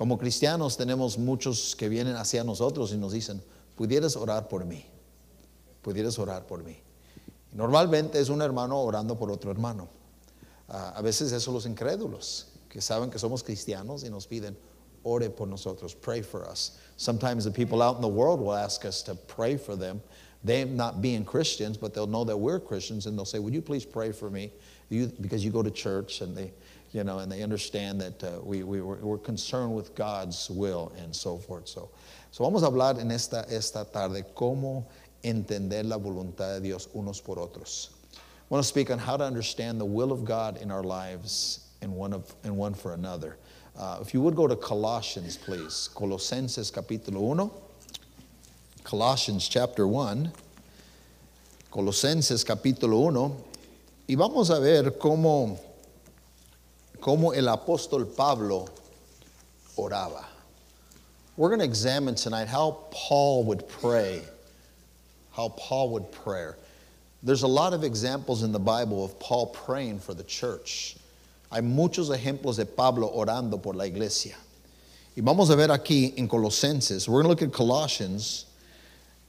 Como cristianos tenemos muchos que vienen hacia nosotros y nos dicen, pudieras orar por mí, pudieras orar por mí. Normalmente es un hermano orando por otro hermano. Ah, a veces eso los incrédulos, que saben que somos cristianos y nos piden, ore por nosotros, pray for us. Sometimes the people out in the world will ask us to pray for them. They not being Christians, but they'll know that we're Christians and they'll say, Would you please pray for me? Because you go to church and they, you know, and they understand that uh, we, we, we're, we're, concerned with God's will and so forth. So, so vamos a hablar en esta, esta tarde cómo entender la voluntad de Dios unos por otros. I want to speak on how to understand the will of God in our lives and one, of, and one for another. Uh, if you would go to Colossians, please. Colosenses capítulo 1. Colossians chapter 1. Colosenses capítulo 1. Y vamos a ver cómo cómo el apóstol Pablo oraba. We're going to examine tonight how Paul would pray. How Paul would pray. There's a lot of examples in the Bible of Paul praying for the church. Hay muchos ejemplos de Pablo orando por la iglesia. Y vamos a ver aquí en Colosenses. We're going to look at Colossians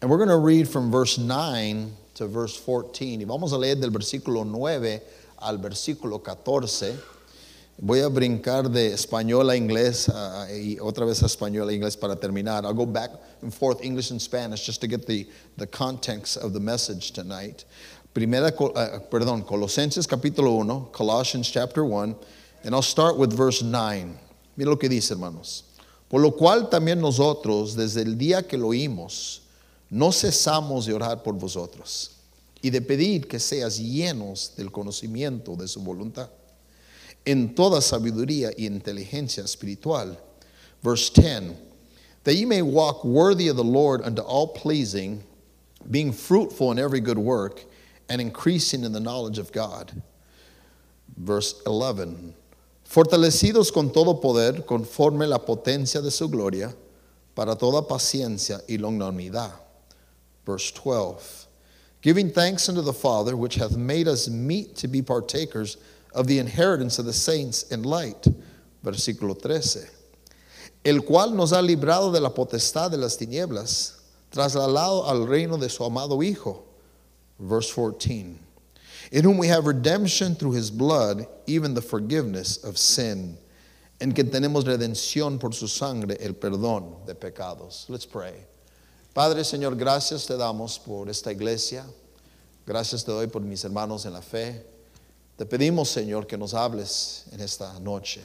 and we're going to read from verse 9 to verse 14. Y vamos a leer del versículo 9 al versículo 14. Voy a brincar de español a inglés uh, y otra vez a español a inglés para terminar. I'll go back and forth English and Spanish just to get the, the context of the message tonight. Primera, uh, perdón, Colosenses capítulo 1, Colossians chapter 1, and I'll start with verse 9. Mira lo que dice, hermanos. Por lo cual también nosotros, desde el día que lo oímos, no cesamos de orar por vosotros y de pedir que seas llenos del conocimiento de su voluntad en toda sabiduría y inteligencia espiritual. Verse 10 That ye may walk worthy of the Lord unto all pleasing, being fruitful in every good work, and increasing in the knowledge of God. Verse 11 Fortalecidos con todo poder, conforme la potencia de su gloria, para toda paciencia y longanimidad. Verse 12 Giving thanks unto the Father, which hath made us meet to be partakers of the inheritance of the saints in light. Versículo 13. El cual nos ha librado de la potestad de las tinieblas, trasladado al reino de su amado Hijo. Verse 14. In whom we have redemption through his blood, even the forgiveness of sin. En que tenemos redención por su sangre, el perdón de pecados. Let's pray. Padre, Señor, gracias te damos por esta iglesia. Gracias te doy por mis hermanos en la fe. Te pedimos, Señor, que nos hables en esta noche.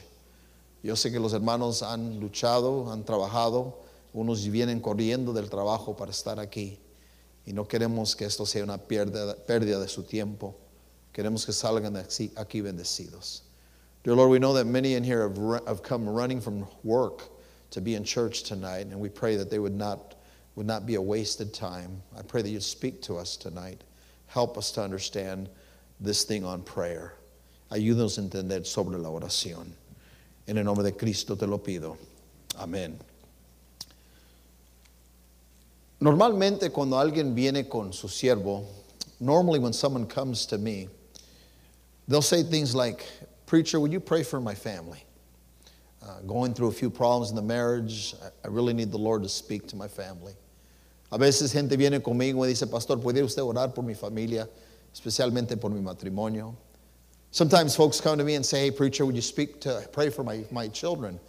Yo sé que los hermanos han luchado, han trabajado, unos vienen corriendo del trabajo para estar aquí y no queremos que esto sea una pérdida, de su tiempo. Queremos que salgan aquí, bendecidos. Dear Lord, we know that many in here have, have come running from work to be in church tonight, and we pray that they would not, would not be a wasted time. I pray that you'd speak to us tonight. Help us to understand this thing on prayer. Ayúdanos a entender sobre la oración. En el nombre de Cristo te lo pido. Amén. Normalmente cuando alguien viene con su siervo, normally when someone comes to me, they'll say things like, Preacher, would you pray for my family? Uh, going through a few problems in the marriage, I, really need the Lord to speak to my family. A veces gente viene conmigo y dice, Pastor, ¿puede usted orar por mi familia? Especialmente por mi matrimonio. Sometimes folks come to me and say, Hey, preacher, would you speak to pray for my, my children?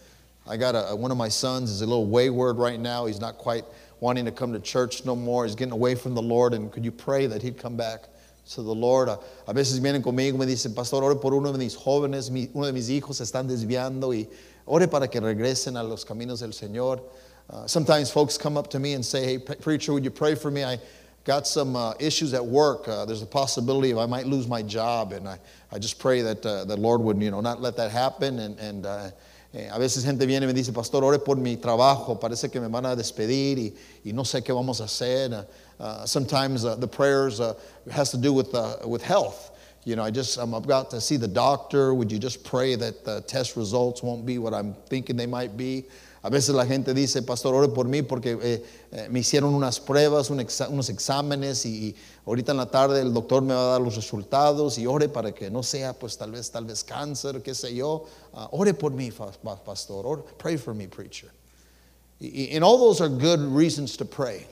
I got a, one of my sons is a little wayward right now. He's not quite wanting to come to church no more. He's getting away from the Lord. And could you pray that he'd come back to the Lord? A, veces vienen conmigo y me dicen, Pastor, ore por uno de mis jóvenes, uno de mis hijos se están desviando y ore para que regresen a los caminos del Señor. Uh, sometimes folks come up to me and say, Hey, preacher, would you pray for me? I, got some uh, issues at work. Uh, there's a possibility of I might lose my job, and I, I just pray that uh, the Lord would, you know, not let that happen. And, and uh, eh, a veces gente viene y me dice, Pastor, ore por mi trabajo. Parece que me van a despedir y, y no sé qué vamos a hacer. Uh, uh, sometimes the prayers has to do with, with health. you know, I just, I'm about to see the doctor. Would you just pray that the test results won't be what I'm thinking they might be? A veces la gente dice, pastor, ore por mí porque eh, eh, me hicieron unas pruebas, un exa unos exámenes y, y, ahorita en la tarde el doctor me va a dar los resultados y ore para que no sea pues tal vez, tal vez cáncer, qué sé yo. Uh, ore por mí, pastor. Ore, pray for me, preacher. Y, and all those are good reasons to pray.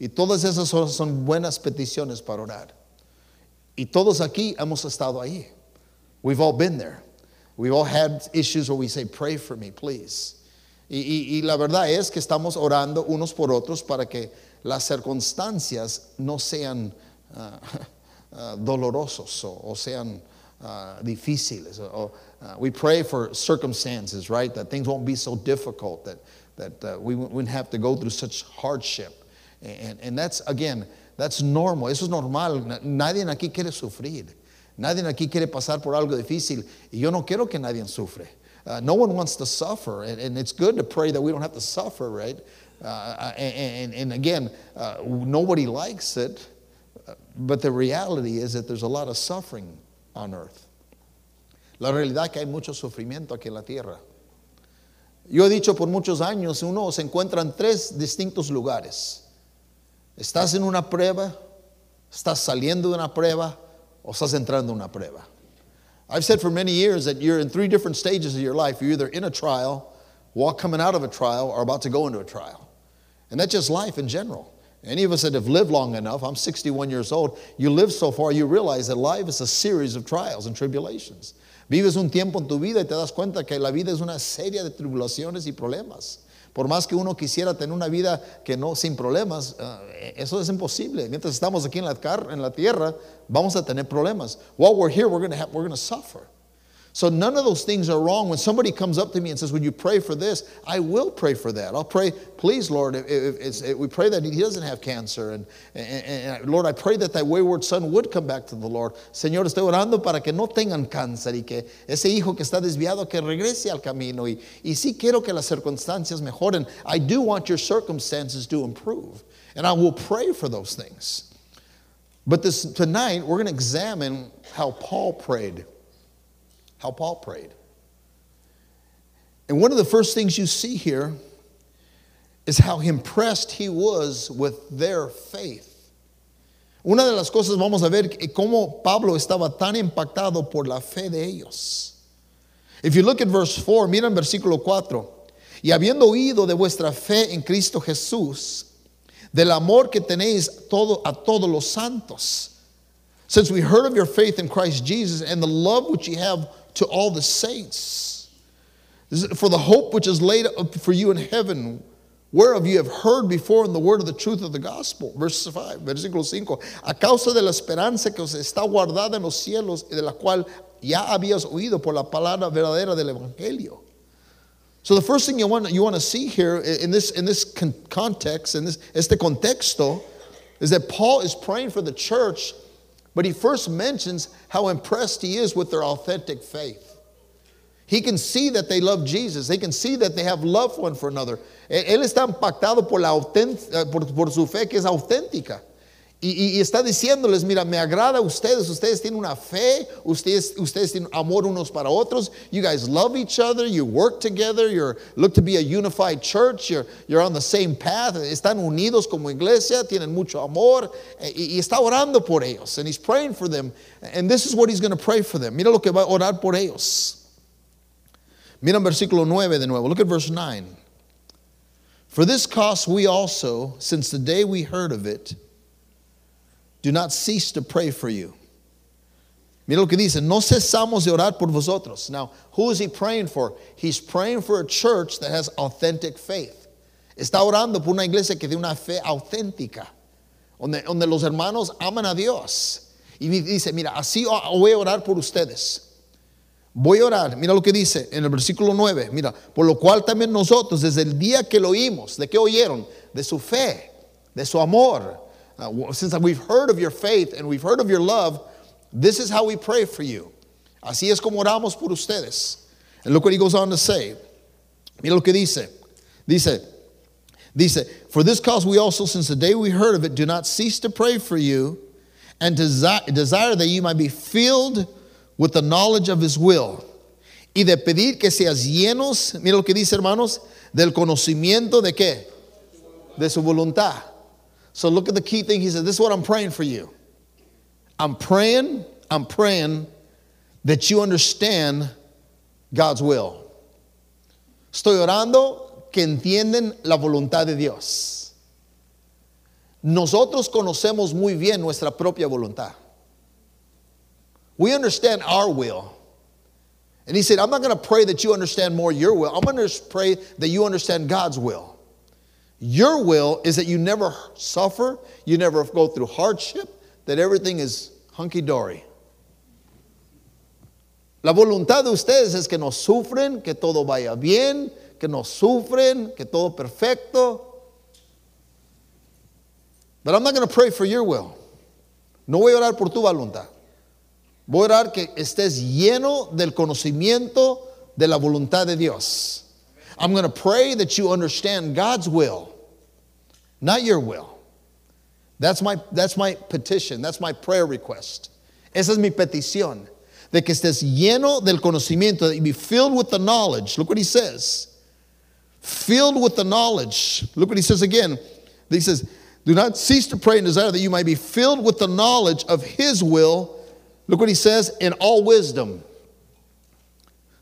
Y todas esas son, son buenas peticiones para orar. Y todos aquí hemos estado ahí. We've all been there. We've all had issues where we say, pray for me, please. Y, la verdad es que estamos orando unos por otros para que las circunstancias no sean uh, uh, dolorosos o, sean uh, difíciles. We pray for circumstances, right? That things won't be so difficult, that, that we wouldn't have to go through such hardship. And, and that's, again, That's normal, eso es normal. Nadie aquí quiere sufrir. Nadie aquí quiere pasar por algo difícil. Y yo no quiero que nadie sufre. Uh, no one wants to suffer. And, and, it's good to pray that we don't have to suffer, right? Uh, and, and, again, uh, nobody likes it. But the reality is that there's a lot of suffering on earth. La realidad que hay mucho sufrimiento aquí en la tierra. Yo he dicho por muchos años, uno se encuentra en tres distintos lugares. ¿Estás en una prueba? ¿Estás saliendo de una prueba? ¿O estás entrando en una prueba? I've said for many years that you're in three different stages of your life. You're either in a trial, walk coming out of a trial, or about to go into a trial. And that's just life in general. Any of us that have lived long enough, I'm 61 years old, you live so far, you realize that life is a series of trials and tribulations. Vives un tiempo en tu vida y te das cuenta que la vida es una serie de tribulaciones y problemas. Por más que uno quisiera tener una vida que no sin problemas, uh, eso es imposible. Mientras estamos aquí en la, en la tierra, vamos a tener problemas. While we're here, we're going to suffer. So none of those things are wrong. When somebody comes up to me and says, Would you pray for this? I will pray for that. I'll pray, please, Lord, if, if, if we pray that he doesn't have cancer. And, and, and, Lord, I pray that that wayward son would come back to the Lord. Señor, estoy orando para que no tengan cáncer y que ese hijo que está desviado que regrese al camino. Y, y sí quiero que las circunstancias mejoren. I do want your circumstances to improve. And I will pray for those things. But this, tonight, we're going to examine how Paul prayed how Paul prayed. And one of the first things you see here is how impressed he was with their faith. Una de las cosas vamos a ver cómo Pablo estaba tan impactado por la fe de ellos. If you look at verse 4, mira en versículo 4. Y habiendo oído de vuestra fe en Cristo Jesús, del amor que tenéis todo, a todos los santos, since we heard of your faith in Christ Jesus and the love which you have to all the saints. For the hope which is laid up for you in heaven, whereof you have heard before in the word of the truth of the gospel. Verse 5, versículo 5. A causa de la esperanza que os está guardada en los cielos y de la cual ya habías oído por la palabra verdadera del evangelio. So the first thing you want, you want to see here in this, in this context, in this este contexto, is that Paul is praying for the church but he first mentions how impressed he is with their authentic faith. He can see that they love Jesus. They can see that they have love one for another. Él está impactado por, la eh, por, por su fe que es auténtica. Y, y, está diciéndoles, mira, me agrada a ustedes, ustedes tienen una fe, ustedes, ustedes tienen amor unos para otros, you guys love each other, you work together, you look to be a unified church, you're, you're on the same path, están unidos como iglesia, tienen mucho amor, eh, y, y está orando por ellos, and he's praying for them, and this is what he's going to pray for them. Mira lo que va a orar por ellos. Mira versículo 9 de nuevo, look at verse 9. For this cause we also, since the day we heard of it, do not cease to pray for you. Mira lo que dice, no cesamos de orar por vosotros. Now, who is he praying for? He's praying for a church that has authentic faith. Está orando por una iglesia que tiene una fe auténtica, donde, donde los hermanos aman a Dios. Y dice, mira, así voy a orar por ustedes. Voy a orar, mira lo que dice en el versículo 9, mira, por lo cual también nosotros desde el día que lo oímos, ¿de qué oyeron? De su fe, de su amor, uh, since we've heard of your faith and we've heard of your love, this is how we pray for you. Así es como oramos por ustedes. And look what he goes on to say. Mira lo que dice. Dice, dice, for this cause we also, since the day we heard of it, do not cease to pray for you and desi- desire that you might be filled with the knowledge of his will. Y de pedir que seas llenos, mira lo que dice hermanos, del conocimiento de qué? De su voluntad. So look at the key thing. He said, This is what I'm praying for you. I'm praying, I'm praying that you understand God's will. Estoy orando que entienden la voluntad de Dios. Nosotros conocemos muy bien nuestra propia voluntad. We understand our will. And he said, I'm not going to pray that you understand more your will. I'm going to pray that you understand God's will. Your will is that you never suffer, you never go through hardship, that everything is hunky dory. La voluntad de ustedes es que no sufren, que todo vaya bien, que no sufren, que todo perfecto. But I'm not going to pray for your will. No voy a orar por tu voluntad. Voy a orar que estés lleno del conocimiento de la voluntad de Dios. I'm going to pray that you understand God's will, not your will. That's my, that's my petition. That's my prayer request. Esa es mi petición. De que estés lleno del conocimiento, that you be filled with the knowledge. Look what he says. Filled with the knowledge. Look what he says again. He says, Do not cease to pray and desire that you might be filled with the knowledge of his will. Look what he says, in all wisdom.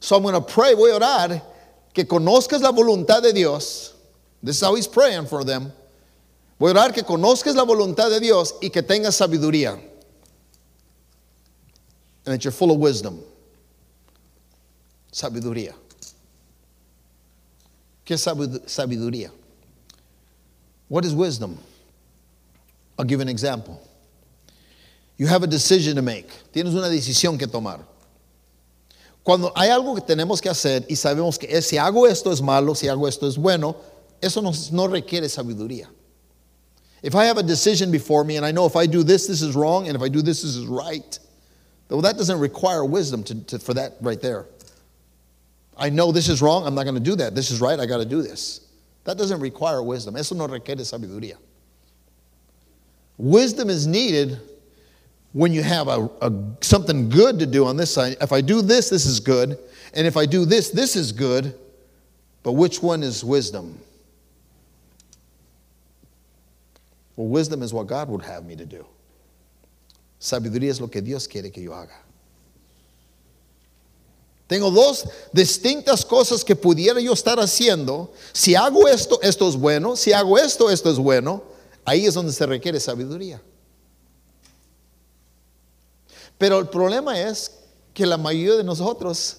So I'm going to pray, voy a orar, que conozcas la voluntad de Dios. This is how he's praying for them. Voy a orar que conozcas la voluntad de Dios y que tengas sabiduría. And that you're full of wisdom. Sabiduría. ¿Qué es sabiduría? What is wisdom? I'll give an example. You have a decision to make. Tienes una decisión que tomar. Cuando hay algo que tenemos que hacer y sabemos que si hago esto es malo, si hago esto es bueno, eso no, no requiere sabiduría. If I have a decision before me and I know if I do this, this is wrong, and if I do this, this is right, well, that doesn't require wisdom to, to, for that right there. I know this is wrong, I'm not going to do that. This is right, I got to do this. That doesn't require wisdom. Eso no requiere sabiduría. Wisdom is needed when you have a, a, something good to do on this side. If I do this, this is good. And if I do this, this is good. But which one is wisdom? Well, wisdom is what God would have me to do. Sabiduría es lo que Dios quiere que yo haga. Tengo dos distintas cosas que pudiera yo estar haciendo. Si hago esto, esto es bueno. Si hago esto, esto es bueno. Ahí es donde se requiere sabiduría. Pero el problema es que la mayoría de nosotros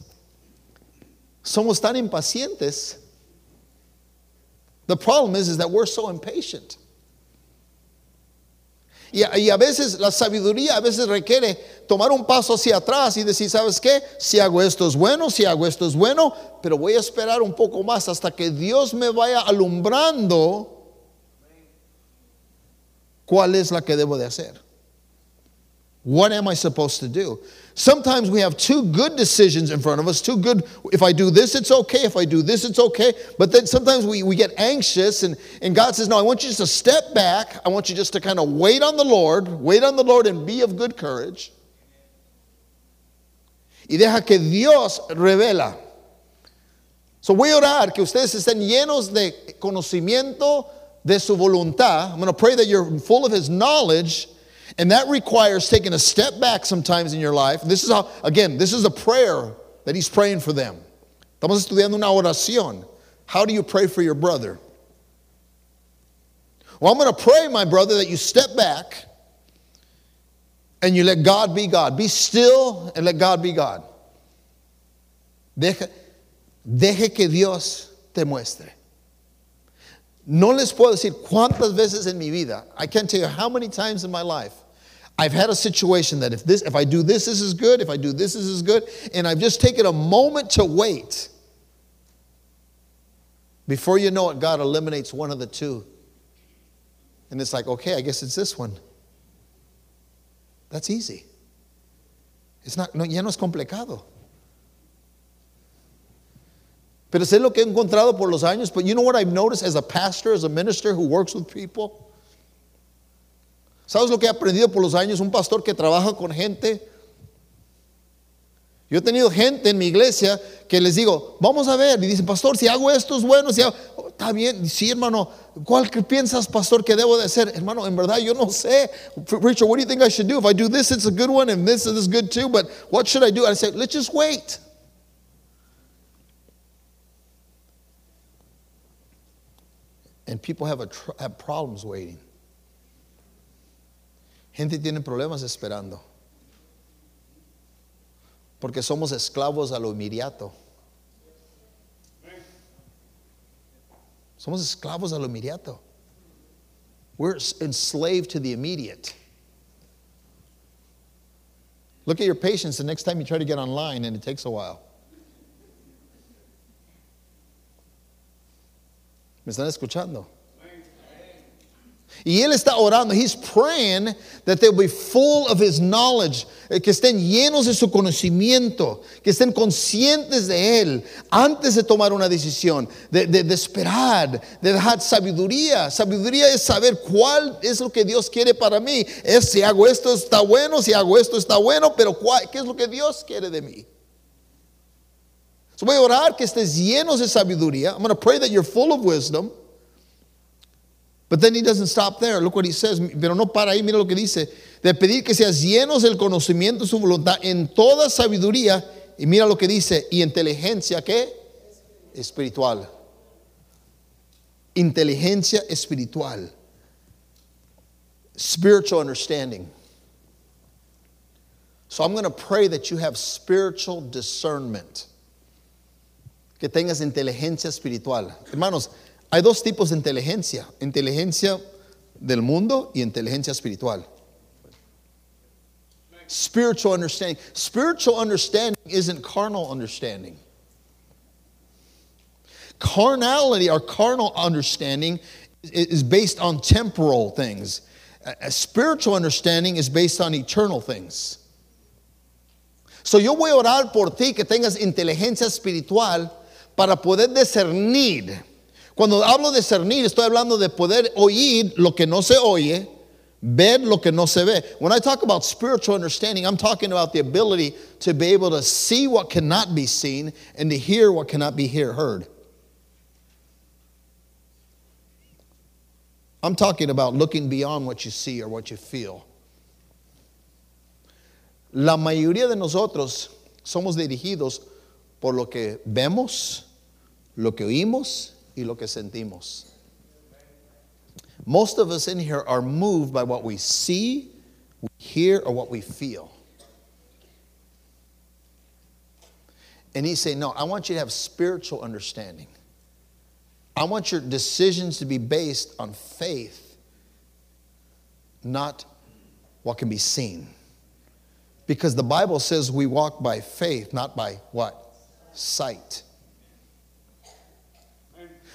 somos tan impacientes. The problem is, is that we're so impatient. Y, a veces la sabiduría a veces requiere tomar un paso hacia atrás y decir, ¿sabes qué? Si hago esto es bueno, si hago esto es bueno, pero voy a esperar un poco más hasta que Dios me vaya alumbrando cuál es la que debo de hacer. What am I supposed to do? Sometimes we have two good decisions in front of us, two good, if I do this, it's okay, if I do this, it's okay. But then sometimes we, we get anxious, and, and God says, No, I want you just to step back. I want you just to kind of wait on the Lord, wait on the Lord, and be of good courage. Y deja que Dios revela. So voy a orar que ustedes estén llenos de conocimiento de su voluntad. I'm going to pray that you're full of His knowledge and that requires taking a step back sometimes in your life. This is how, again, this is a prayer that he's praying for them. Estamos estudiando una oración. How do you pray for your brother? Well, I'm going to pray, my brother, that you step back and you let God be God. Be still and let God be God. Deje, deje que Dios te muestre. No les puedo decir cuántas veces en mi vida, I can't tell you how many times in my life, I've had a situation that if this, if I do this, this is good. If I do this, this is good. And I've just taken a moment to wait. Before you know it, God eliminates one of the two. And it's like, okay, I guess it's this one. That's easy. It's not, no, ya no es complicado. Pero sé lo que he encontrado por los años, but you know what I've noticed as a pastor, as a minister who works with people? ¿Sabes lo que he aprendido por los años? Un pastor que trabaja con gente. Yo he tenido gente en mi iglesia que les digo, vamos a ver, y dicen, pastor, si hago esto es bueno, si hago, oh, está bien, sí, hermano, ¿cuál que piensas, pastor, que debo de hacer? Hermano, en verdad yo no sé. Richard, what do you think I should do? If I do this, it's a good one, and this is good too, but what should I do? I say, let's just wait. And people have, a have problems waiting. Gente tiene problemas esperando. Porque somos esclavos a lo inmediato. Somos esclavos a lo inmediato. We're enslaved to the immediate. Look at your patience the next time you try to get online and it takes a while. ¿Me están escuchando? Y él está orando. He's praying that they'll be full of his knowledge. Eh, que estén llenos de su conocimiento. Que estén conscientes de él antes de tomar una decisión. De, de, de esperar. De dejar sabiduría. Sabiduría es saber cuál es lo que Dios quiere para mí. Es si hago esto está bueno. Si hago esto está bueno. Pero cuál, ¿qué es lo que Dios quiere de mí? So voy a orar que estés llenos de sabiduría. I'm going to pray that you're full of wisdom. But then he doesn't stop there. Look what he says. Pero no para ahí, mira lo que dice. De pedir que seas llenos del conocimiento de su voluntad en toda sabiduría. Y mira lo que dice. Y inteligencia, ¿qué? Espiritual. Inteligencia espiritual. Spiritual understanding. So I'm going to pray that you have spiritual discernment. Que tengas inteligencia espiritual. Hermanos, hay dos tipos de inteligencia, inteligencia del mundo y inteligencia espiritual. Spiritual understanding. Spiritual understanding isn't carnal understanding. Carnality or carnal understanding is based on temporal things. A spiritual understanding is based on eternal things. So yo voy a orar por ti que tengas inteligencia espiritual para poder discernir Cuando hablo de estoy hablando de poder oír lo que no se oye, ver lo que no se ve. When I talk about spiritual understanding, I'm talking about the ability to be able to see what cannot be seen and to hear what cannot be hear, heard. I'm talking about looking beyond what you see or what you feel. La mayoría de nosotros somos dirigidos por lo que vemos, lo que oímos y lo que sentimos. Most of us in here are moved by what we see, we hear, or what we feel. And he's saying, No, I want you to have spiritual understanding. I want your decisions to be based on faith, not what can be seen. Because the Bible says we walk by faith, not by what? Sight.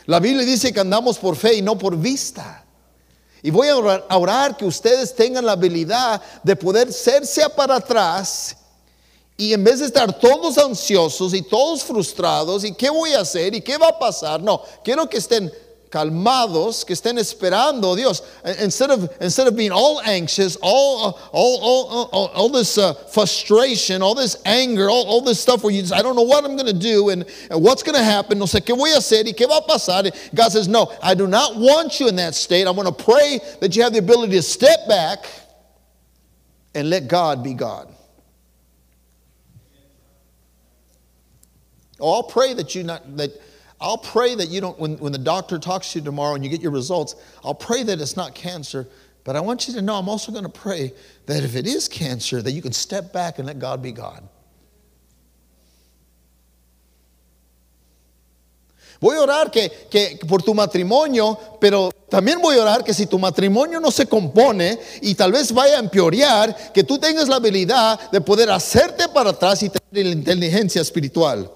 La Biblia dice que andamos por fe y no por vista. Y voy a orar, que ustedes tengan la habilidad de poder serse para atrás y en vez de estar todos ansiosos y todos frustrados y qué voy a hacer y qué va a pasar, no, quiero que estén calmados, que estén esperando Dios. Instead of, instead of being all anxious, all, all, all, all, all this uh, frustration, all this anger, all, all this stuff where you just, I don't know what I'm going to do and, and what's going to happen. No sé qué voy a hacer y qué va a pasar. God says, no, I do not want you in that state. I want to pray that you have the ability to step back and let God be God. Oh, I'll pray that you not that I'll pray that you don't, when, when the doctor talks to you tomorrow and you get your results, I'll pray that it's not cancer. But I want you to know I'm also going to pray that if it is cancer, that you can step back and let God be God. Voy a orar que, que, por tu matrimonio, pero también voy a orar que si tu matrimonio no se compone y tal vez vaya a empeorar, que tú tengas la habilidad de poder hacerte para atrás y tener la inteligencia espiritual.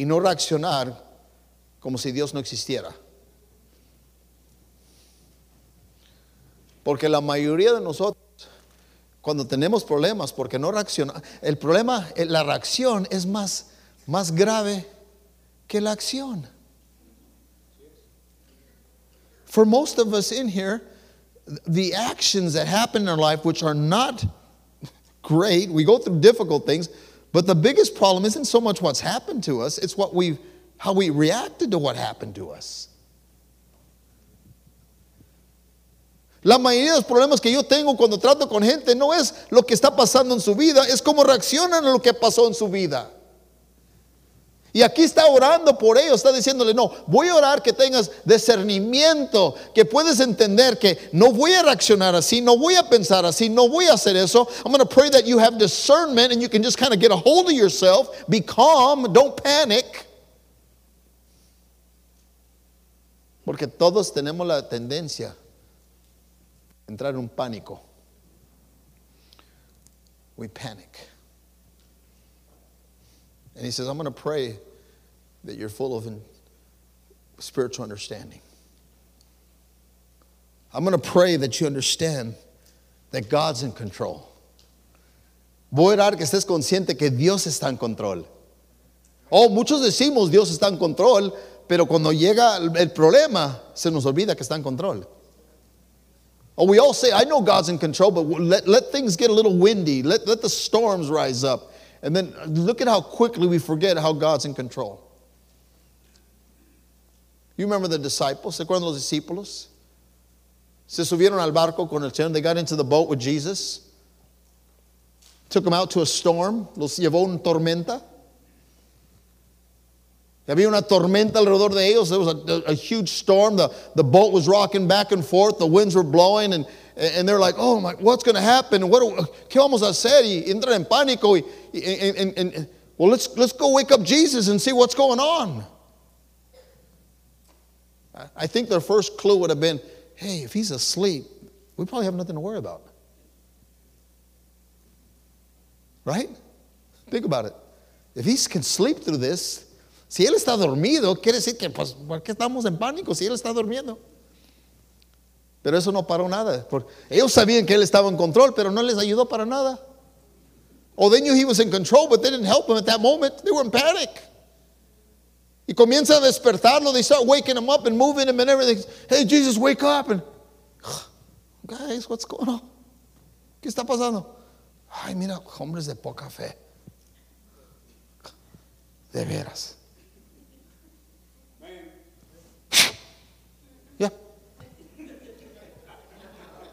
Y no reaccionar como si Dios no existiera. Porque la mayoría de nosotros, cuando tenemos problemas, porque no reacciona, el problema, eh, la reacción es más, más grave que la acción. For most of us in here, the actions that happen in our life, which are not great, we go through difficult things, but the biggest problem isn't so much what's happened to us, it's what we how we reacted to what happened to us. La mayoría de los problemas que yo tengo cuando trato con gente no es lo que está pasando en su vida, es cómo reaccionan a lo que pasó en su vida. Y aquí está orando por ellos, está diciéndole, no, voy a orar que tengas discernimiento, que puedes entender que no voy a reaccionar así, no voy a pensar así, no voy a hacer eso. I'm going to pray that you have discernment and you can just kind of get a hold of yourself, be calm, don't panic. Porque todos tenemos la tendencia a entrar en un pánico. We panic. And he says, I'm going to pray that you're full of spiritual understanding. I'm going to pray that you understand that God's in control. Voy a orar que estés consciente que Dios está en control. Oh, muchos decimos Dios está en control, pero cuando llega el problema se nos olvida que está en control. Oh, we all say, I know God's in control, but let, let things get a little windy. Let, let the storms rise up. And then look at how quickly we forget how God's in control. You remember the disciples? ¿Se acuerdan los discípulos? Se subieron al barco con el Señor. They got into the boat with Jesus. Took them out to a storm. Los llevó en tormenta. Había una tormenta alrededor de ellos. There was a, a, huge storm. The, the boat was rocking back and forth. The winds were blowing. And, and they're like, oh, my, what's going to happen? What, ¿Qué vamos a hacer? Y entran en pánico. Y, and, and, and, well, let's, let's go wake up Jesus and see what's going on. I think their first clue would have been hey, if he's asleep, we probably have nothing to worry about. Right? Think about it. If he can sleep through this, si él está dormido, quiere decir que, pues, ¿por qué estamos en pánico si él está durmiendo? Pero eso no paró nada. Ellos sabían que él estaba en control, pero no les ayudó para nada. Oh, they knew he was in control, but they didn't help him at that moment. They were in panic. Y comienza a despertarlo. They start waking him up and moving him and everything. Hey, Jesus, wake up. And, guys, what's going on? ¿Qué está pasando? Ay, mira, hombres de poca fe. De veras.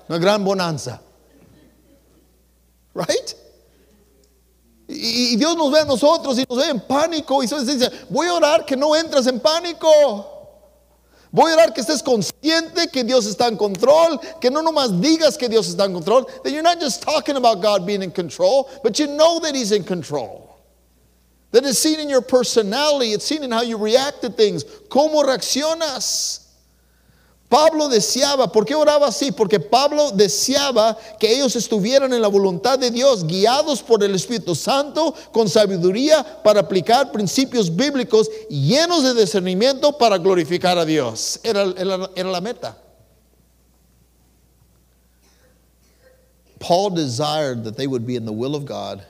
Una gran bonanza. Right? Y, Dios nos ve a nosotros y nos ve en pánico. Y entonces dice, voy a orar que no entres en pánico. Voy a orar que estés consciente que Dios está en control, que no nomás digas que Dios está en control, that you're not just talking about God being in control, but you know that He's in control. That is seen in your personality, it's seen in how you react to things, cómo reaccionas. Pablo deseaba, ¿por qué oraba así? Porque Pablo deseaba que ellos estuvieran en la voluntad de Dios, guiados por el Espíritu Santo, con sabiduría para aplicar principios bíblicos, llenos de discernimiento para glorificar a Dios. Era, la meta. Paul desired that they would be in the will of God,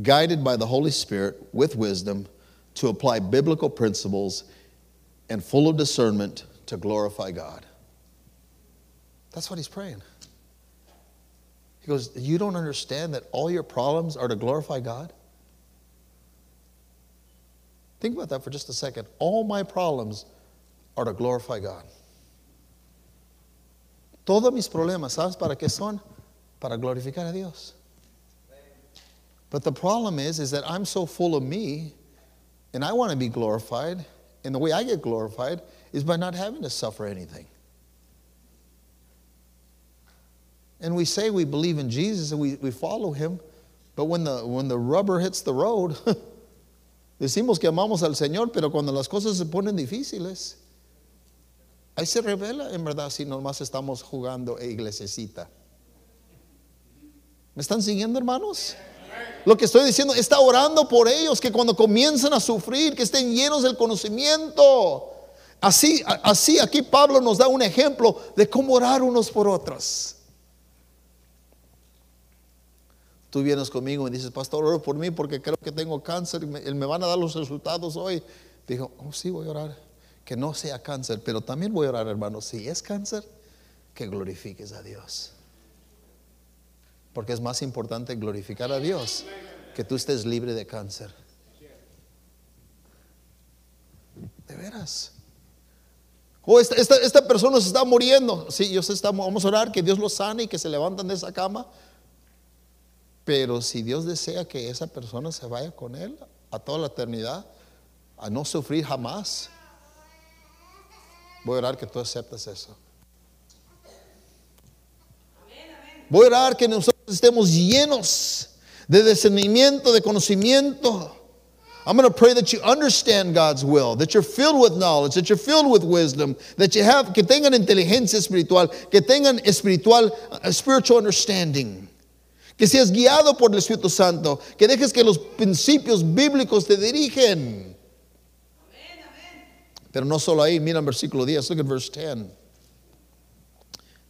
guided by the Holy Spirit with wisdom to apply biblical principles and full of discernment to glorify God. That's what he's praying. He goes, You don't understand that all your problems are to glorify God? Think about that for just a second. All my problems are to glorify God. Todos mis problemas, ¿sabes para qué son? Para glorificar a Dios. But the problem is, is that I'm so full of me, and I want to be glorified, and the way I get glorified is by not having to suffer anything. And we say we believe in Jesus and we, we follow him, but when the, when the rubber hits the road, decimos que amamos al Señor, pero cuando las cosas se ponen difíciles, ahí se revela en verdad si nomás estamos jugando e iglesecita. ¿Me están siguiendo, hermanos? Lo que estoy diciendo, está orando por ellos, que cuando comiencen a sufrir, que estén llenos del conocimiento. Así, así aquí Pablo nos da un ejemplo de cómo orar unos por otros. Tú vienes conmigo y dices, pastor, oro por mí porque creo que tengo cáncer y me, me van a dar los resultados hoy. Dijo, oh sí, voy a orar. que no sea cáncer, pero también voy a orar, hermano, si es cáncer, que glorifiques a Dios. Porque es más importante glorificar a Dios que tú estés libre de cáncer. De veras. Oh, esta, esta, esta persona se está muriendo. Sí, yo sé, estamos, vamos a orar que Dios lo sane y que se levanten de esa cama. Pero si Dios desea que esa persona se vaya con Él a toda la eternidad, a no sufrir jamás, voy a orar que tú aceptes eso. Voy a orar que nosotros estemos llenos de discernimiento, de conocimiento. I'm going to pray that you understand God's will, that you're filled with knowledge, that you're filled with wisdom, that you have, que tengan inteligencia espiritual, que tengan espiritual, uh, spiritual understanding. Que seas guiado por el Espíritu Santo, que dejes que los principios bíblicos te dirigen. Pero no solo ahí, mira el versículo 10, look at verse 10.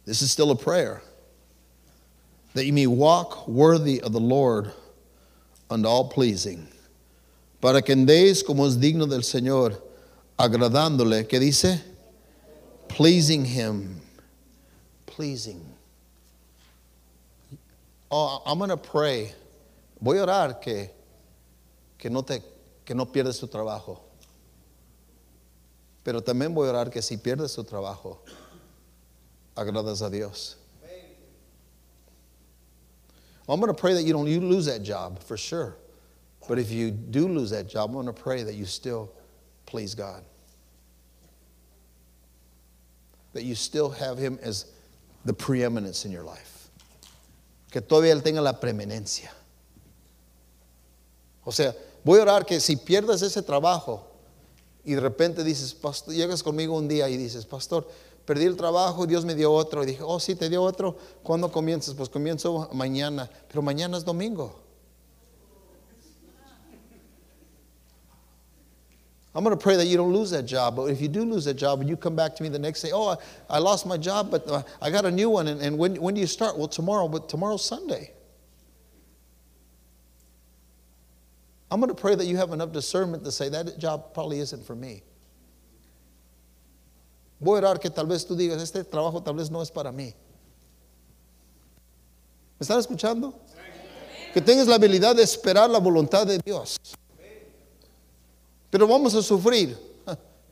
This is still a prayer. That you may walk worthy of the Lord and all pleasing. Para que andéis como es digno del Señor, agradándole, ¿qué dice? Pleasing Him. Pleasing. Oh, I'm going to pray. Voy a orar que, que, no te, que no pierdes tu trabajo. Pero también voy a orar que si pierdes tu trabajo, agradas a Dios. I'm going to pray that you don't you lose that job for sure. But if you do lose that job, I'm going to pray that you still please God. That you still have Him as the preeminence in your life. Que todavía Él tenga la preeminencia. O sea, voy a orar que si pierdes ese trabajo y de repente dices, pastor, llegas conmigo un día y dices, pastor, perdí el trabajo, Dios me dio otro. Y dije, oh, sí, te dio otro. ¿Cuándo comienzas? Pues comienzo mañana, pero mañana es domingo. I'm going to pray that you don't lose that job. But if you do lose that job and you come back to me the next day, oh, I, I lost my job, but uh, I got a new one. And, and when, when do you start? Well, tomorrow, but tomorrow's Sunday. I'm going to pray that you have enough discernment to say that job probably isn't for me. Voy a orar que tal vez tú digas, este trabajo tal vez no es para mí. ¿Me están escuchando? Que tengas la habilidad de esperar la voluntad de Dios. Pero vamos a sufrir.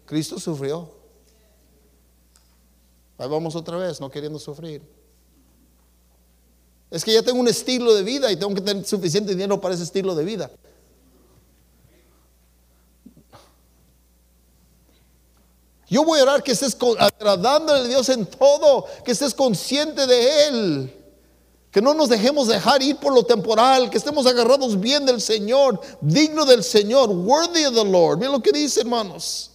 Cristo sufrió. Ahí vamos otra vez, no queriendo sufrir. Es que ya tengo un estilo de vida y tengo que tener suficiente dinero para ese estilo de vida. Yo voy a orar que estés agradándole a Dios en todo, que estés consciente de Él. Que no nos dejemos dejar ir por lo temporal, que estemos agarrados bien del Señor, digno del Señor, worthy of the Lord. Mira lo que dice, hermanos.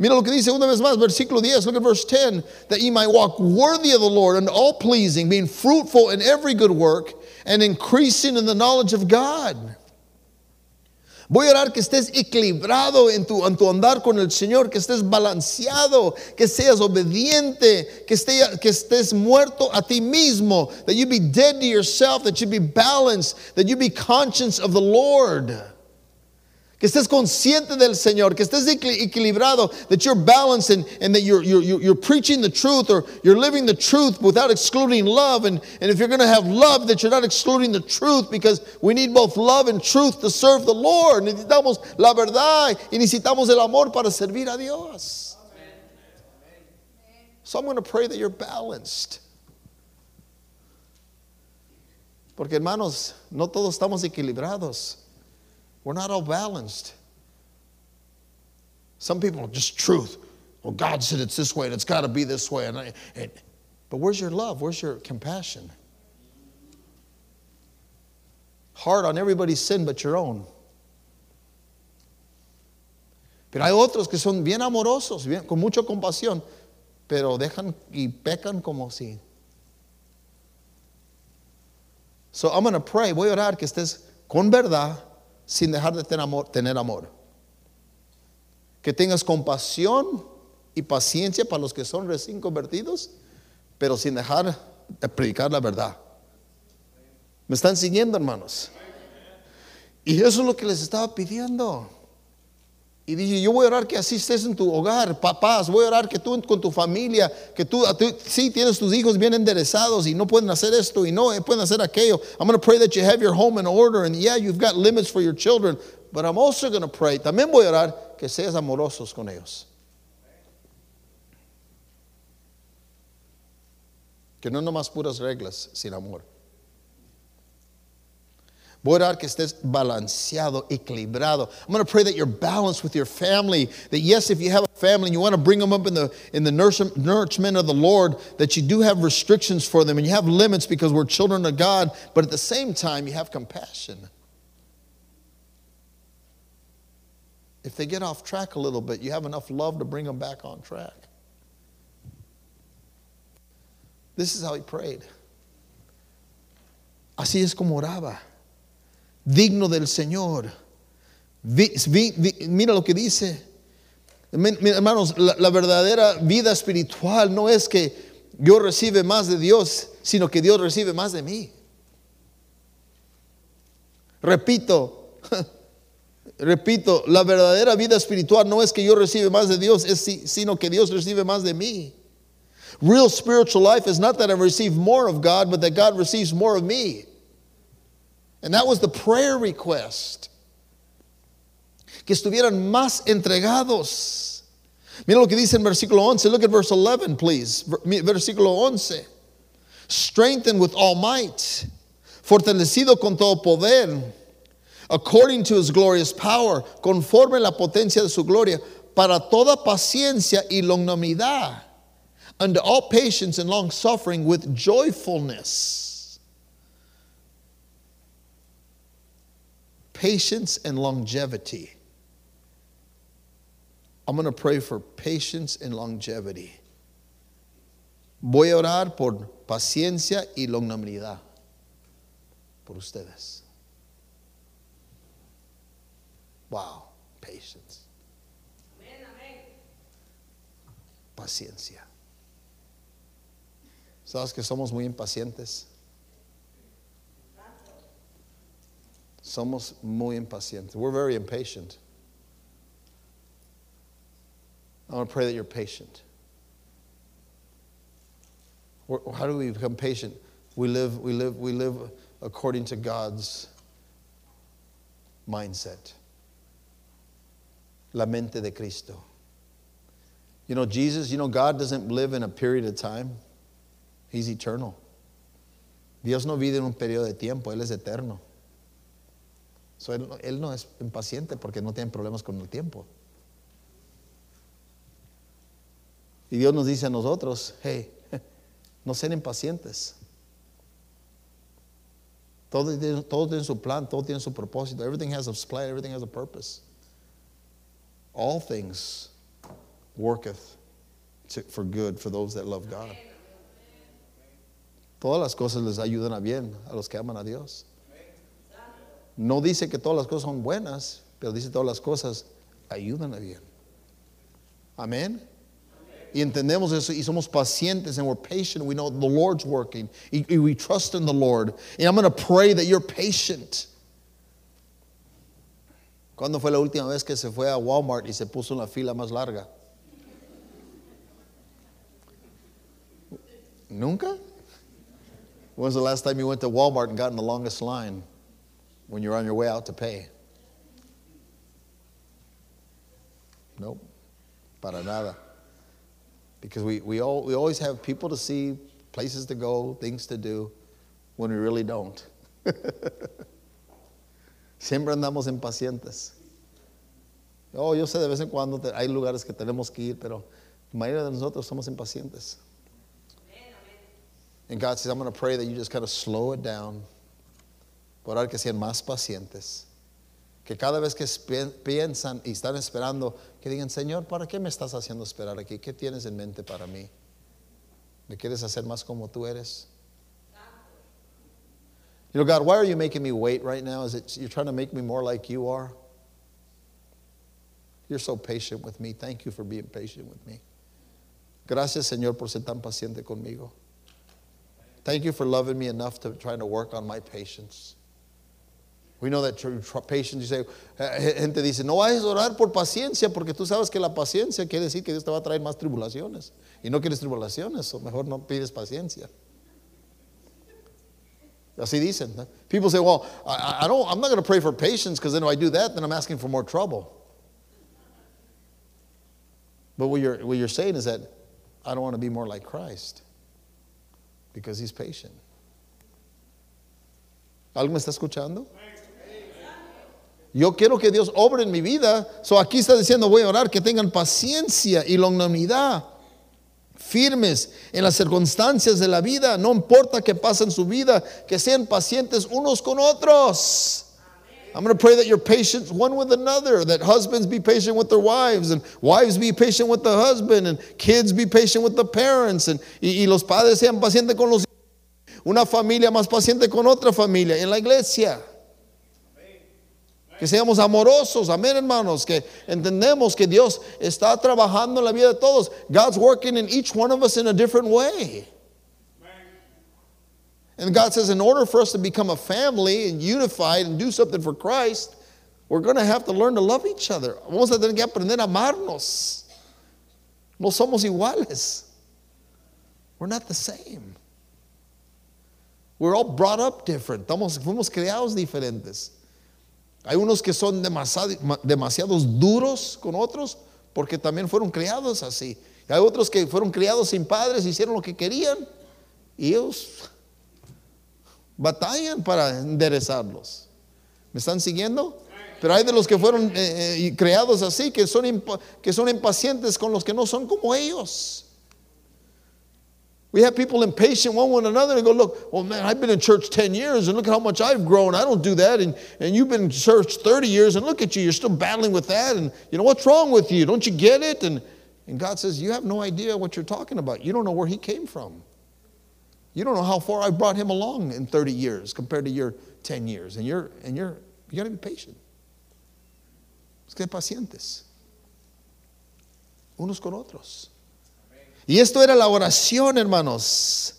Mira lo que dice una vez más, versículo 10, look at verse 10, that ye might walk worthy of the Lord and all pleasing, being fruitful in every good work and increasing in the knowledge of God. Voy a orar que estés equilibrado en tu, en tu, andar con el Señor, que estés balanceado, que seas obediente, que, esté, que estés muerto a ti mismo, that you be dead to yourself, that you be balanced, that you be conscious of the Lord. Que estés consciente del Señor, que estés equilibrado, that you're balanced and, and that you're, you're, you're preaching the truth or you're living the truth without excluding love. And, and if you're going to have love, that you're not excluding the truth because we need both love and truth to serve the Lord. Necesitamos la verdad y necesitamos el amor para servir a Dios. So I'm going to pray that you're balanced. Porque hermanos, no todos estamos equilibrados. We're not all balanced. Some people are just truth. Well, God said it's this way and it's got to be this way. And, I, and, but where's your love? Where's your compassion? Hard on everybody's sin but your own. Pero hay otros que son bien amorosos, bien, con mucha compasión, pero dejan y pecan como si. So I'm going to pray, voy a orar que estés con verdad sin dejar de tener amor, tener amor. Que tengas compasión y paciencia para los que son recién convertidos, pero sin dejar de predicar la verdad. ¿Me están siguiendo, hermanos? Y eso es lo que les estaba pidiendo. Y dije, yo voy a orar que así estés en tu hogar, papás, voy a orar que tú con tu familia, que tú, sí tienes tus hijos bien enderezados y no pueden hacer esto y no pueden hacer aquello. I'm going to pray that you have your home in order and yeah, you've got limits for your children, but I'm also going to pray, también voy a orar que seas amorosos con ellos. Que no nomás puras reglas sin amor. Voy a orar que estés balanceado, equilibrado. I'm going to pray that you're balanced with your family. That yes, if you have a family and you want to bring them up in the in the nourishment of the Lord, that you do have restrictions for them and you have limits because we're children of God. But at the same time, you have compassion. If they get off track a little bit, you have enough love to bring them back on track. This is how he prayed. Así es como oraba. Digno del Señor. mira lo que dice. Hermanos, la, verdadera vida espiritual no es que yo recibe más de Dios, sino que Dios recibe más de mí. Repito, repito, la verdadera vida espiritual no es que yo recibe más de Dios, es, sino que Dios recibe más de mí. Real spiritual life is not that I receive more of God, but that God receives more of me. And that was the prayer request. Que estuvieran más entregados. Mira lo que dice en versículo 11. Look at verse 11, please. Versículo 11. Strengthened with all might, fortalecido con todo poder, according to his glorious power, conforme la potencia de su gloria, para toda paciencia y longanimidad, unto all patience and long suffering with joyfulness patience and longevity. I'm going to pray for patience and longevity. Voy a orar por paciencia y longanimidad por ustedes. Wow, patience. Amén, amén. Paciencia. ¿Sabes que somos muy impacientes? Somos muy impacientes. We're very impatient. I want to pray that you're patient. How do we become patient? We live, we live, we live according to God's mindset. La mente de Cristo. You know, Jesus, you know, God doesn't live in a period of time. He's eternal. Dios no vive en un periodo de tiempo, Él es eterno. So, él, no es impaciente porque no tiene problemas con el tiempo. Y Dios nos dice a nosotros, hey, no sean impacientes. Todo, tiene su plan, todo tiene su propósito. Everything has a plan, everything has a purpose. All things worketh for good for those that love God. Todas las cosas les ayudan a bien a los que aman a Dios. No dice que todas las cosas son buenas, pero dice todas las cosas ayudan a bien. Amén. Y entendemos eso y somos pacientes and we're patient. We know the Lord's working. Y, y we trust in the Lord. And I'm going to pray that you're patient. ¿Cuándo fue la última vez que se fue a Walmart y se puso en la fila más larga? ¿Nunca? When's the last time you went to Walmart and got in the longest line? When you're on your way out to pay? Nope, para nada. Because we, we, all, we always have people to see, places to go, things to do, when we really don't. Siempre andamos impacientes. Oh, yo sé de vez en cuando hay lugares que tenemos que ir, pero la mayoría de nosotros somos impacientes. And God says, I'm going to pray that you just kind of slow it down orar que sean más pacientes. Que cada vez que piensan y están esperando, que digan, Señor, ¿para qué me estás haciendo esperar aquí? ¿Qué tienes en mente para mí? ¿Me quieres hacer más como tú eres? You know, God, why are you making me wait right now? Is it you're trying to make me more like you are? You're so patient with me. Thank you for being patient with me. Gracias, Señor, por ser tan paciente conmigo. Thank you for loving me enough to try to work on my patience. We know that patience, you say, eh, gente dice, no vayas a orar por paciencia porque tú sabes que la paciencia quiere decir que Dios te va a traer más tribulaciones. Y no quieres tribulaciones, o mejor no pides paciencia. Así dicen. ¿no? People say, well, I, I don't, I'm not going to pray for patience because then if I do that, then I'm asking for more trouble. But what you're, what you're saying is that I don't want to be more like Christ because he's patient. ¿Alguien me está escuchando? Yo quiero que Dios obre en mi vida. So aquí está diciendo, voy a orar que tengan paciencia y longanimidad, firmes en las circunstancias de la vida, no importa que pasen su vida, que sean pacientes unos con otros. I'm going to pray that you're patient one with another, that husbands be patient with their wives, and wives be patient with the husband, and kids be patient with the parents, and, y, los padres sean pacientes con los. Una familia más paciente con otra familia en la iglesia. Que seamos amorosos, amén hermanos, que entendemos que Dios está trabajando en la vida de todos. God's working in each one of us in a different way. And God says, in order for us to become a family and unified and do something for Christ, we're going to have to learn to love each other. Vamos a tener que aprender a amarnos. No somos iguales. We're not the same. We're all brought up different. Estamos, fuimos creados diferentes. Hay unos que son demasiado, demasiados duros con otros porque también fueron criados así. Hay otros que fueron criados sin padres, hicieron lo que querían y ellos batallan para enderezarlos. ¿Me están siguiendo? Pero hay de los que fueron eh, eh, creados así, que son, que son impacientes con los que no son como ellos. We have people impatient one with another and go, look, well, man, I've been in church 10 years and look at how much I've grown. I don't do that. And, and you've been in church 30 years and look at you, you're still battling with that. And, you know, what's wrong with you? Don't you get it? And, and God says, you have no idea what you're talking about. You don't know where He came from. You don't know how far I brought Him along in 30 years compared to your 10 years. And you're, and you're, you got to be patient. Es que pacientes. Unos con otros. Y esto era la oración, hermanos.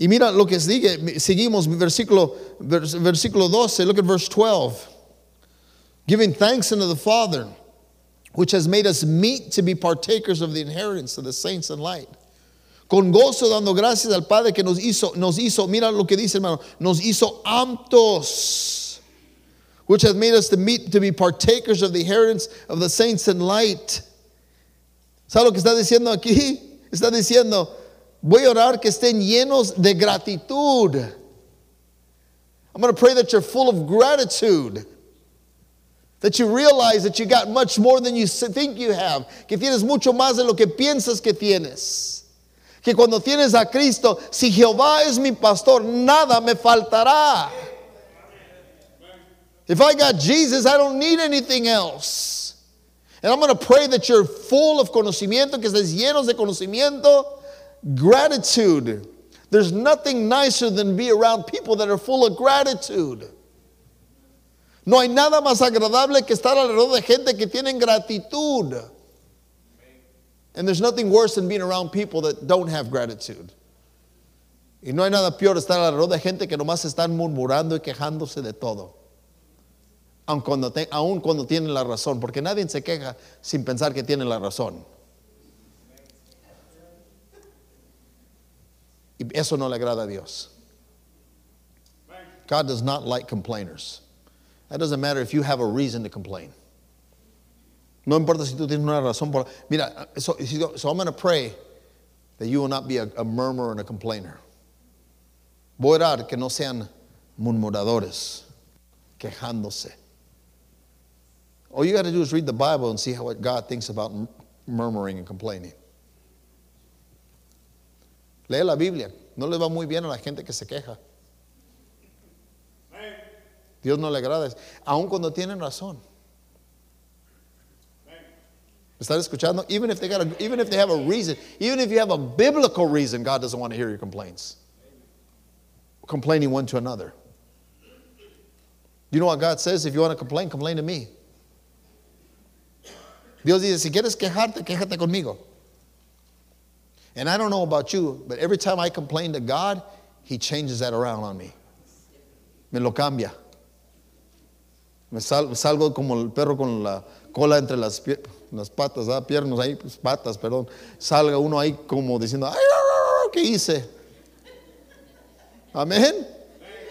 Y mira lo que sigue, seguimos versículo, versículo 12, look at verse 12. Giving thanks unto the Father, which has made us meet to be partakers of the inheritance of the saints in light. Con gozo dando gracias al Padre que nos hizo, nos hizo, mira lo que dice hermano, nos hizo aptos, which has made us to meet to be partakers of the inheritance of the saints in light. ¿Sabe lo que está diciendo aquí? Está diciendo, voy a orar que estén llenos de gratitud. I'm going to pray that you're full of gratitude. That you realize that you got much more than you think you have. Que tienes mucho más de lo que piensas que tienes. Que cuando tienes a Cristo, si Jehová es mi pastor, nada me faltará. If I got Jesus, I don't need anything else. And I'm going to pray that you're full of conocimiento, que estés llenos de conocimiento, gratitude. There's nothing nicer than be around people that are full of gratitude. No hay nada más agradable que estar alrededor de gente que tienen gratitud. And there's nothing worse than being around people that don't have gratitude. Y no hay nada peor estar alrededor de gente que nomás están murmurando y quejándose de todo aun cuando, te, cuando tienen la razón, porque nadie se queja sin pensar que tiene la razón. Y eso no le agrada a Dios. God does not like complainers. That doesn't matter if you have a reason to complain. No importa si tú tienes una razón. Mira, so, so I'm going to pray that you will not be a, a murmurer and a complainer. Voy a orar que no sean murmuradores, quejándose. All you got to do is read the Bible and see how what God thinks about murmuring and complaining. Lee la Biblia. No le va muy bien a la gente que se queja. Dios no le agrada, aun cuando tienen razón. ¿Están escuchando? Even if they got a, even if they have a reason, even if you have a biblical reason, God doesn't want to hear your complaints. Complaining one to another. You know what God says? If you want to complain, complain to me. Dios dice, si quieres quejarte, quéjate conmigo. And I don't know about you, but every time I complain to God, He changes that around on me. Me lo cambia. Me sal- salgo como el perro con la cola entre las, pie- las piernas ahí, pues, patas, perdón. Salga uno ahí como diciendo, "Ay, ¿qué hice? Amén.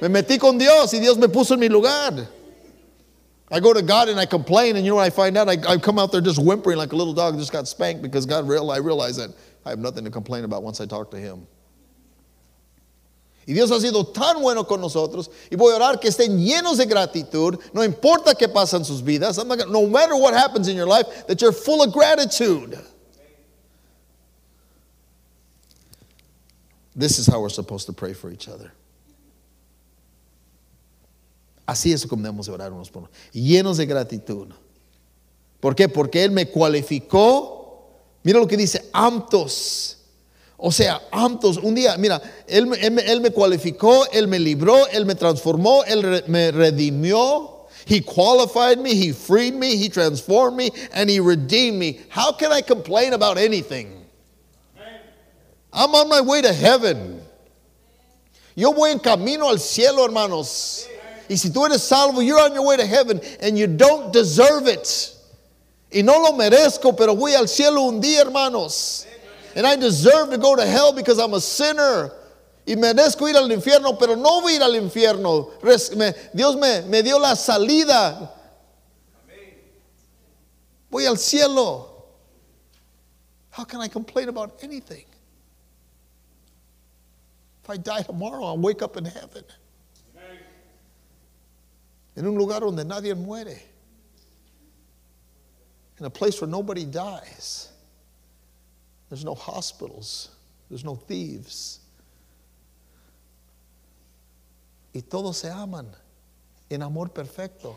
Me metí con Dios y Dios me puso en mi lugar. I go to God and I complain, and you know what I find out? I, I come out there just whimpering like a little dog just got spanked because God real, I realize that I have nothing to complain about once I talk to Him. Y Dios ha sido tan bueno con nosotros. Y voy a orar que estén llenos de gratitud. No importa qué pasa en sus vidas. No matter what happens in your life, that you're full of gratitude. This is how we're supposed to pray for each other. Así es como debemos de orar unos por otros. Llenos de gratitud. ¿Por qué? Porque Él me cualificó. Mira lo que dice, aptos. O sea, aptos. Un día, mira, él, me- él me- cualificó, Él me libró, Él me transformó, Él me redimió. He qualified me, He freed me, He transformed me, and He redeemed me. How can I complain about anything? I'm on my way to heaven. Yo voy en camino al cielo, hermanos. Y si tú eres salvo, you're on your way to heaven and you don't deserve it. Y no lo merezco, pero voy al cielo un día, hermanos. And I deserve to go to hell because I'm a sinner. Y merezco ir al infierno, pero no voy a ir al infierno. Dios me, me dio la salida. Voy al cielo. How can I complain about anything? If I die tomorrow, I'll wake up in heaven. En un lugar donde nadie muere. In a place where nobody dies. There's no hospitals. There's no thieves. Y todos se aman amor perfecto.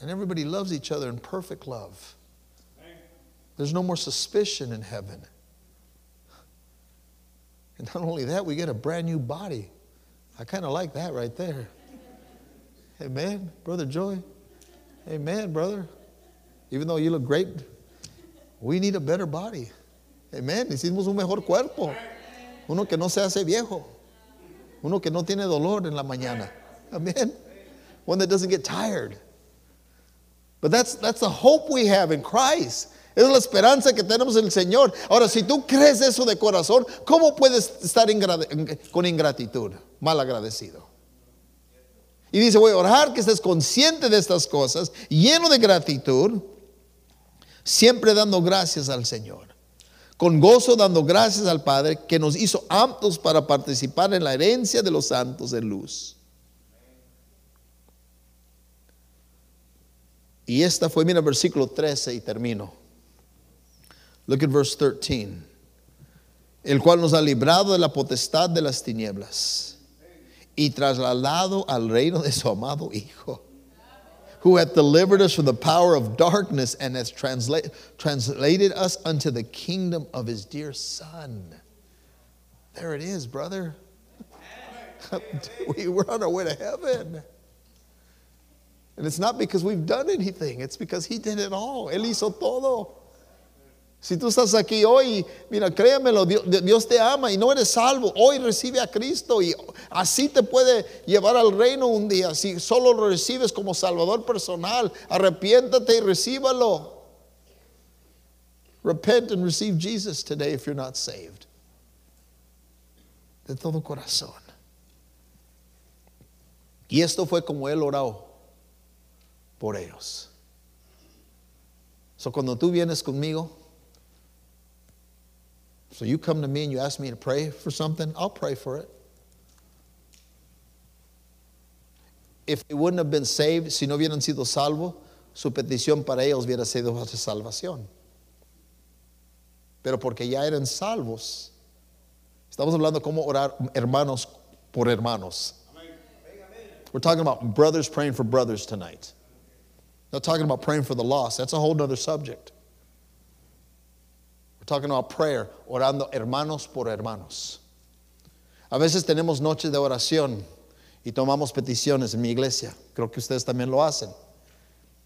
And everybody loves each other in perfect love. There's no more suspicion in heaven. And not only that, we get a brand new body. I kind of like that right there. Amen, Brother Joy. Amen, brother. Even though you look great, we need a better body. Amen. Necesitamos un mejor cuerpo. Uno que no se hace viejo. Uno que no tiene dolor en la mañana. Amen. One that doesn't get tired. But that's, that's the hope we have in Christ. Es la esperanza que tenemos en el Señor. Ahora, si tú crees eso de corazón, ¿cómo puedes estar ingra- con ingratitud? Mal agradecido. Y dice, voy a orar que estés consciente de estas cosas, lleno de gratitud, siempre dando gracias al Señor. Con gozo dando gracias al Padre que nos hizo aptos para participar en la herencia de los santos de luz. Y esta fue, mira, versículo 13 y termino. Look at verse 13. El cual nos ha librado de la potestad de las tinieblas y trasladado al reino de su amado Hijo, who hath delivered us from the power of darkness and has transla- translated us unto the kingdom of his dear Son. There it is, brother. we, we're on our way to heaven. And it's not because we've done anything, it's because he did it all. Él hizo todo. Si tú estás aquí hoy, mira, créamelo, Dios, Dios te ama y no eres salvo. Hoy recibe a Cristo y así te puede llevar al reino un día. Si solo lo recibes como Salvador personal, arrepiéntate y recíbalo. Repent and receive Jesus today if you're not saved. De todo corazón. Y esto fue como él oró por ellos. So cuando tú vienes conmigo, so you come to me and you ask me to pray for something, I'll pray for it. If they wouldn't have been saved, si no hubieran sido salvos, su petición para ellos hubiera sido salvación. Pero porque ya eran salvos, estamos hablando cómo orar hermanos por hermanos. We're talking about brothers praying for brothers tonight. Not talking about praying for the lost. That's a whole other subject. Talking about prayer, orando hermanos por hermanos. A veces tenemos noches de oración y tomamos peticiones en mi iglesia. Creo que ustedes también lo hacen.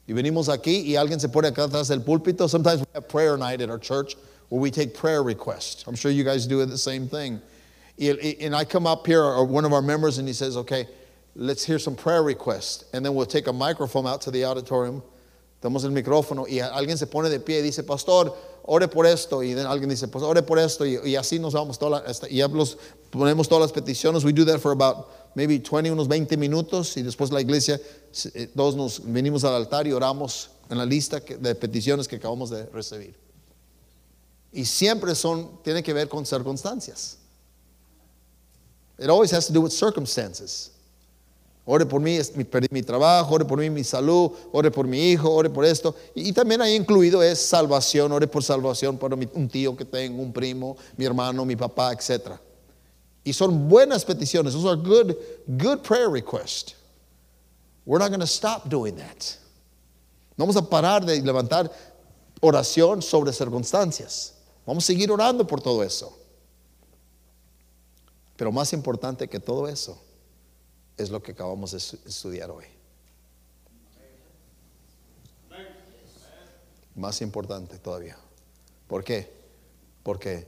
Y venimos aquí y alguien se pone acá atrás del púlpito. Sometimes we have prayer night at our church where we take prayer requests. I'm sure you guys do the same thing. And I come up here, or one of our members, and he says, okay, let's hear some prayer requests. And then we'll take a microphone out to the auditorium. Damos el micrófono y alguien se pone de pie y dice, pastor, ore por esto. Y alguien dice, pues ore por esto. Y, así nos vamos, toda la, y los, ponemos todas las peticiones. We do that for about maybe 20, unos 20 minutos. Y después la iglesia, eh, todos nos venimos al altar y oramos en la lista de peticiones que acabamos de recibir. Y siempre son, tiene que ver con circunstancias. It always has to do with circumstances. Ore por mí, perdí mi trabajo, ore por mí mi salud, ore por mi hijo, ore por esto. Y, también ahí incluido es salvación, ore por salvación para un tío que tengo, un primo, mi hermano, mi papá, etc. Y son buenas peticiones. Those are good, good prayer requests. We're not going to stop doing that. No vamos a parar de levantar oración sobre circunstancias. Vamos a seguir orando por todo eso. Pero más importante que todo eso es lo que acabamos de estudiar hoy. Más importante todavía. ¿Por qué? Porque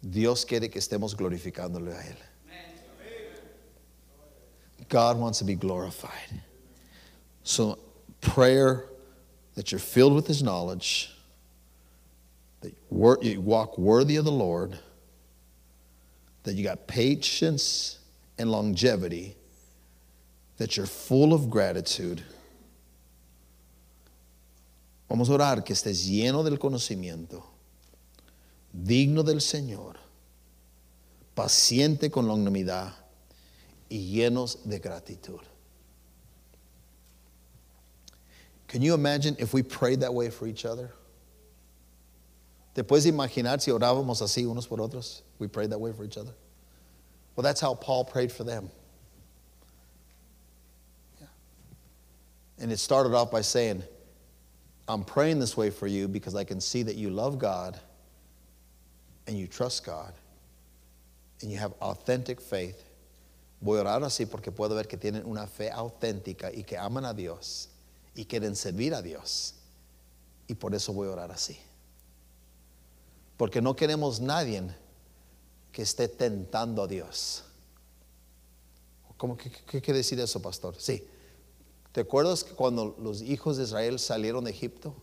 Dios quiere que estemos glorificándole a Él. God wants to be glorified. So, prayer that you're filled with His knowledge, that you walk worthy of the Lord, that you got patience and longevity, that you're full of gratitude. Vamos a orar que estés lleno del conocimiento, digno del Señor, paciente con longanimidad y llenos de gratitud. Can you imagine if we prayed that way for each other? ¿Te puedes imaginar si orábamos así unos por otros? We prayed that way for each other. Well, that's how Paul prayed for them. And it started off by saying, I'm praying this way for you because I can see that you love God and you trust God and you have authentic faith. Voy a orar así porque puedo ver que tienen una fe auténtica y que aman a Dios y quieren servir a Dios. Y por eso voy a orar así. Porque no queremos nadie que esté tentando a Dios. ¿Cómo, qué, qué quiere decir eso, pastor? Sí. ¿Te acuerdas que cuando los hijos de Israel salieron de Egipto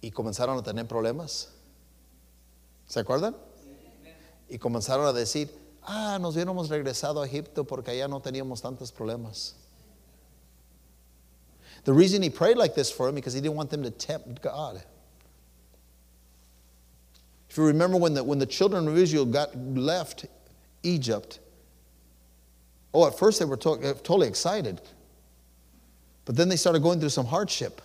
y comenzaron a tener problemas? ¿Se acuerdan? Y comenzaron a decir, ah, nos hubiéramos regresado a Egipto porque allá no teníamos tantos problemas. The reason he prayed like this for them because he didn't want them to tempt God. If you remember when the, when the children of Israel got left Egypt, oh, at first they were to- totally excited. But then they started going through some hardship.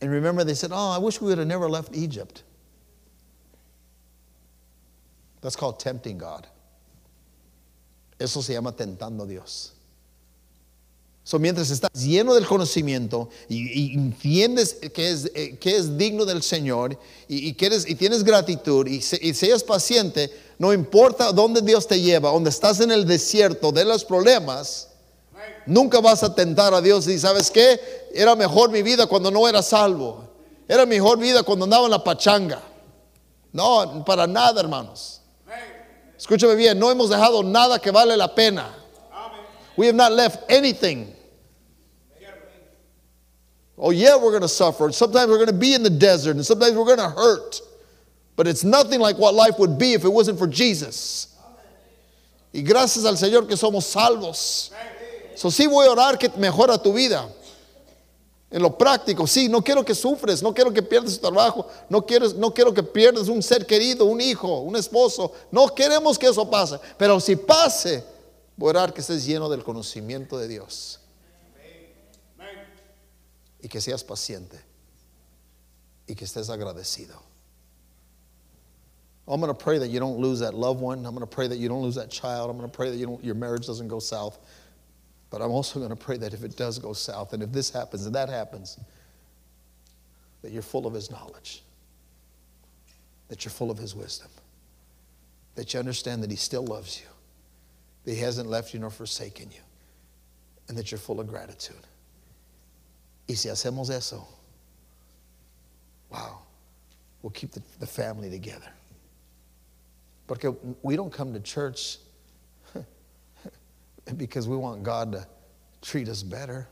And remember, they said, Oh, I wish we would have never left Egypt. That's called tempting God. Eso se llama tentando a Dios. So, mientras estás lleno del conocimiento y, entiendes que es, eh, que es, digno del Señor y, y, quieres, y tienes gratitud y, y seas paciente, no importa dónde Dios te lleva, donde estás en el desierto de los problemas, Nunca vas a tentar a Dios y sabes qué, era mejor mi vida cuando no era salvo. Era mejor vida cuando andaba en la pachanga. No, para nada, hermanos. Escúchame bien, no hemos dejado nada que vale la pena. We have not left anything. Oh, yeah, we're going to suffer. Sometimes we're going to be in the desert, and sometimes we're going to hurt. But it's nothing like what life would be if it wasn't for Jesus. Y gracias al Señor que somos salvos. So, sí voy a orar que mejora tu vida. En lo práctico, sí, no quiero que sufres, no quiero que pierdas tu trabajo, no quiero, no quiero que pierdas un ser querido, un hijo, un esposo. No queremos que eso pase. Pero si pase, voy a orar que estés lleno del conocimiento de Dios. Y que seas paciente. Y que estés agradecido. I'm going to pray that you don't lose that loved one. I'm going to pray that you don't lose that child. I'm going to pray that you don't, your marriage doesn't go south. But I'm also going to pray that if it does go south, and if this happens and that happens, that you're full of His knowledge, that you're full of His wisdom, that you understand that He still loves you, that He hasn't left you nor forsaken you, and that you're full of gratitude. Y si hacemos eso, wow, we'll keep the, the family together. Porque we don't come to church because we want God to treat us better.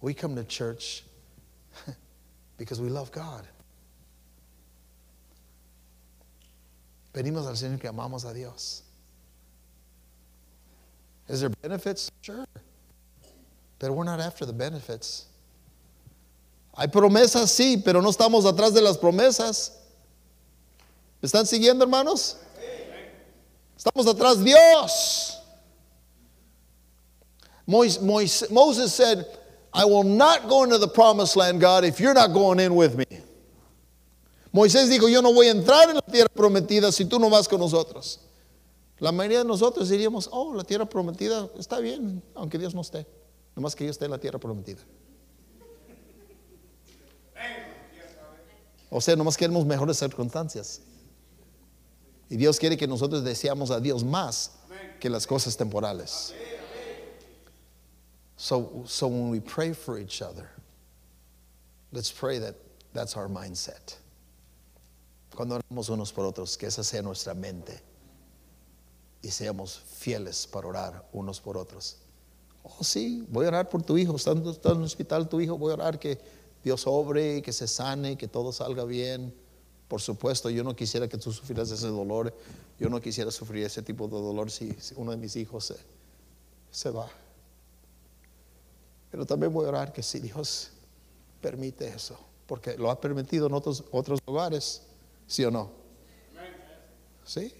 We come to church because we love God. Venimos al Señor que amamos a Dios. Is there benefits? Sure. But we're not after the benefits. Hay promesas, sí, pero no estamos atrás de las promesas. ¿Me están siguiendo, hermanos? Estamos atrás Dios. Moses said, I will not go into the promised land, God, if you're not going in with me. Moisés dijo, yo no voy a entrar en la tierra prometida si tú no vas con nosotros. La mayoría de nosotros diríamos, oh, la tierra prometida está bien, aunque Dios no esté. Nomás que yo esté en la tierra prometida. O sea, nomás queremos mejores circunstancias. Y Dios quiere que nosotros deseamos a Dios más que las cosas temporales. So, so when we pray for each other, let's pray that that's our mindset. Cuando oramos unos por otros, que esa sea nuestra mente y seamos fieles para orar unos por otros. Oh, sí, voy a orar por tu hijo. Está, en el hospital tu hijo. Voy a orar que Dios obre, que se sane, que todo salga bien. Por supuesto, yo no quisiera que tú sufrieras ese dolor. Yo no quisiera sufrir ese tipo de dolor si, uno de mis hijos se, se va. Pero también voy a orar que si Dios permite eso, porque lo ha permitido en otros, otros lugares, ¿sí o no? ¿Sí?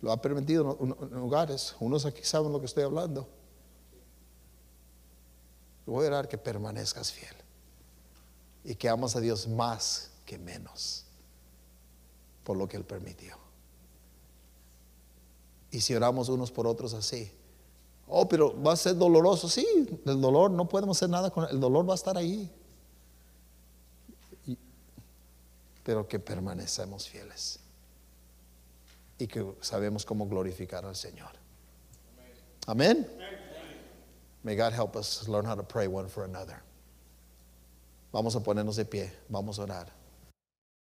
Lo ha permitido en lugares. Unos aquí saben lo que estoy hablando. Voy a orar que permanezcas fiel y que amas a Dios más que menos por lo que Él permitió. Y si oramos unos por otros así, oh, pero va a ser doloroso, sí, el dolor, no podemos hacer nada con el dolor, va a estar ahí. pero que permanecemos fieles y que sabemos cómo glorificar al Señor. Amén. May God help us learn how to pray one for another. Vamos a ponernos de pie, vamos a orar.